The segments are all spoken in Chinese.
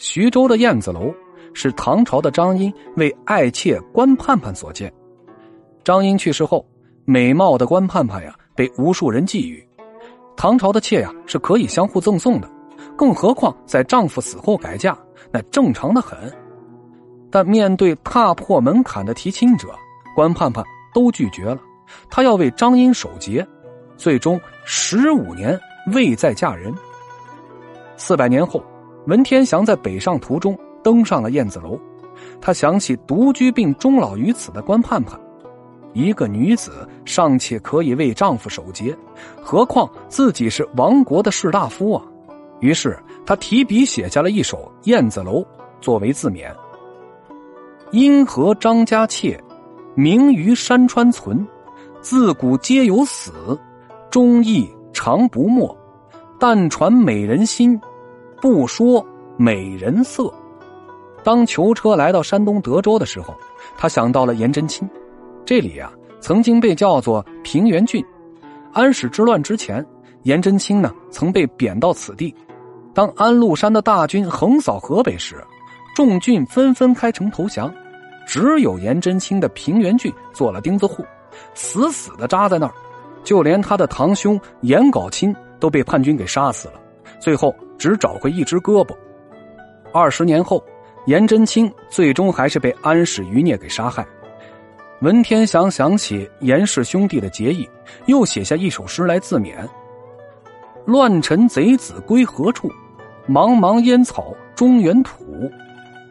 徐州的燕子楼是唐朝的张英为爱妾关盼盼所建。张英去世后，美貌的关盼盼呀被无数人觊觎。唐朝的妾呀是可以相互赠送的，更何况在丈夫死后改嫁，那正常的很。但面对踏破门槛的提亲者，关盼盼都拒绝了。她要为张英守节，最终十五年未再嫁人。四百年后。文天祥在北上途中登上了燕子楼，他想起独居并终老于此的关盼盼，一个女子尚且可以为丈夫守节，何况自己是亡国的士大夫啊！于是他提笔写下了一首《燕子楼》作为自勉：“因何张家妾，名于山川存，自古皆有死，忠义常不没，但传美人心。”不说美人色。当囚车来到山东德州的时候，他想到了颜真卿。这里呀，曾经被叫做平原郡。安史之乱之前，颜真卿呢曾被贬到此地。当安禄山的大军横扫河北时，众郡纷纷开城投降，只有颜真卿的平原郡做了钉子户，死死的扎在那儿。就连他的堂兄颜杲卿都被叛军给杀死了。最后。只找回一只胳膊。二十年后，颜真卿最终还是被安史余孽给杀害。文天祥想起颜氏兄弟的结义，又写下一首诗来自勉：“乱臣贼子归何处？茫茫烟草中原土。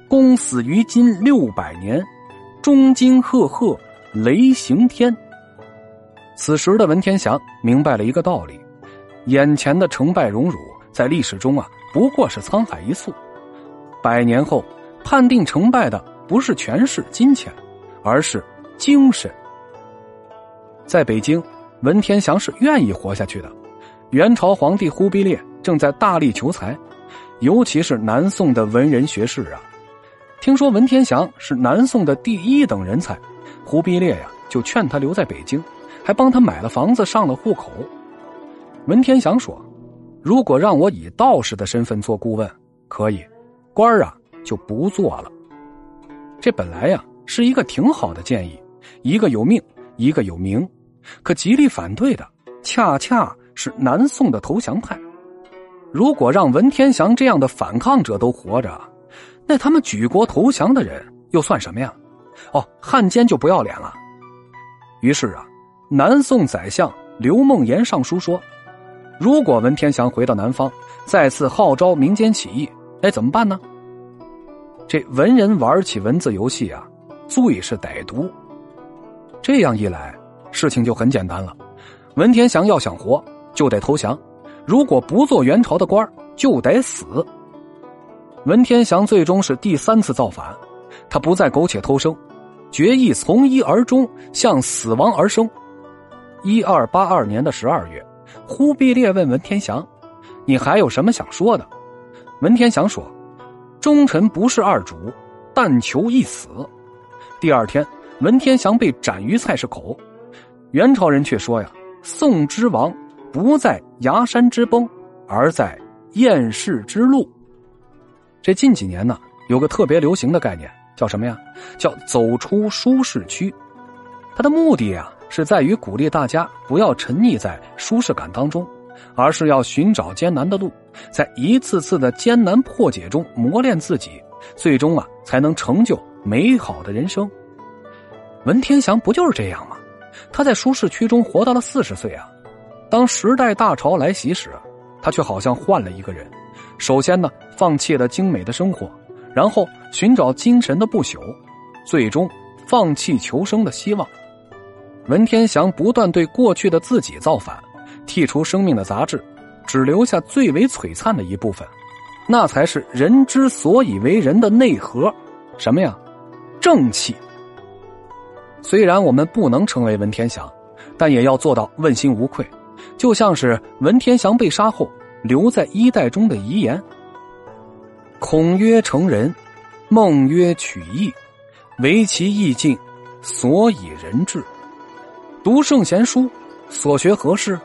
公死于今六百年，钟惊赫赫雷行天。”此时的文天祥明白了一个道理：眼前的成败荣辱。在历史中啊，不过是沧海一粟。百年后，判定成败的不是权势、金钱，而是精神。在北京，文天祥是愿意活下去的。元朝皇帝忽必烈正在大力求财，尤其是南宋的文人学士啊。听说文天祥是南宋的第一等人才，忽必烈呀就劝他留在北京，还帮他买了房子、上了户口。文天祥说。如果让我以道士的身份做顾问，可以，官儿啊就不做了。这本来呀是一个挺好的建议，一个有命，一个有名，可极力反对的恰恰是南宋的投降派。如果让文天祥这样的反抗者都活着，那他们举国投降的人又算什么呀？哦，汉奸就不要脸了。于是啊，南宋宰相刘梦言上书说。如果文天祥回到南方，再次号召民间起义，哎，怎么办呢？这文人玩起文字游戏啊，最是歹毒。这样一来，事情就很简单了。文天祥要想活，就得投降；如果不做元朝的官就得死。文天祥最终是第三次造反，他不再苟且偷生，决意从一而终，向死亡而生。一二八二年的十二月。忽必烈问文天祥：“你还有什么想说的？”文天祥说：“忠臣不是二主，但求一死。”第二天，文天祥被斩于菜市口。元朝人却说：“呀，宋之亡不在崖山之崩，而在厌世之路。”这近几年呢，有个特别流行的概念，叫什么呀？叫走出舒适区。它的目的呀。是在于鼓励大家不要沉溺在舒适感当中，而是要寻找艰难的路，在一次次的艰难破解中磨练自己，最终啊才能成就美好的人生。文天祥不就是这样吗？他在舒适区中活到了四十岁啊。当时代大潮来袭时，他却好像换了一个人。首先呢，放弃了精美的生活，然后寻找精神的不朽，最终放弃求生的希望。文天祥不断对过去的自己造反，剔除生命的杂质，只留下最为璀璨的一部分，那才是人之所以为人的内核，什么呀？正气。虽然我们不能成为文天祥，但也要做到问心无愧，就像是文天祥被杀后留在衣袋中的遗言：“孔曰成人，孟曰取义，唯其义尽，所以人至。”读圣贤书，所学何事？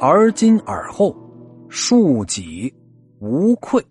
而今耳后，恕己无愧。